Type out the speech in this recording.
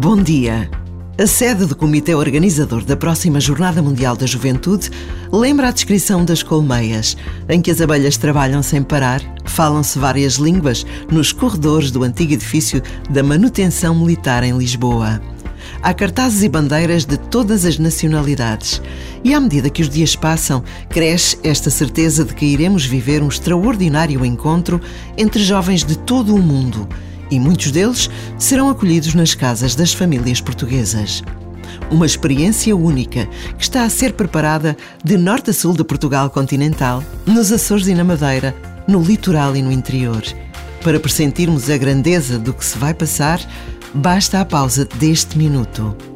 Bom dia. A sede do Comitê Organizador da próxima Jornada Mundial da Juventude lembra a descrição das colmeias, em que as abelhas trabalham sem parar, falam-se várias línguas nos corredores do antigo edifício da Manutenção Militar em Lisboa. Há cartazes e bandeiras de todas as nacionalidades. E à medida que os dias passam, cresce esta certeza de que iremos viver um extraordinário encontro entre jovens de todo o mundo e muitos deles serão acolhidos nas casas das famílias portuguesas. Uma experiência única que está a ser preparada de norte a sul de Portugal continental, nos Açores e na Madeira, no litoral e no interior. Para pressentirmos a grandeza do que se vai passar, basta a pausa deste minuto.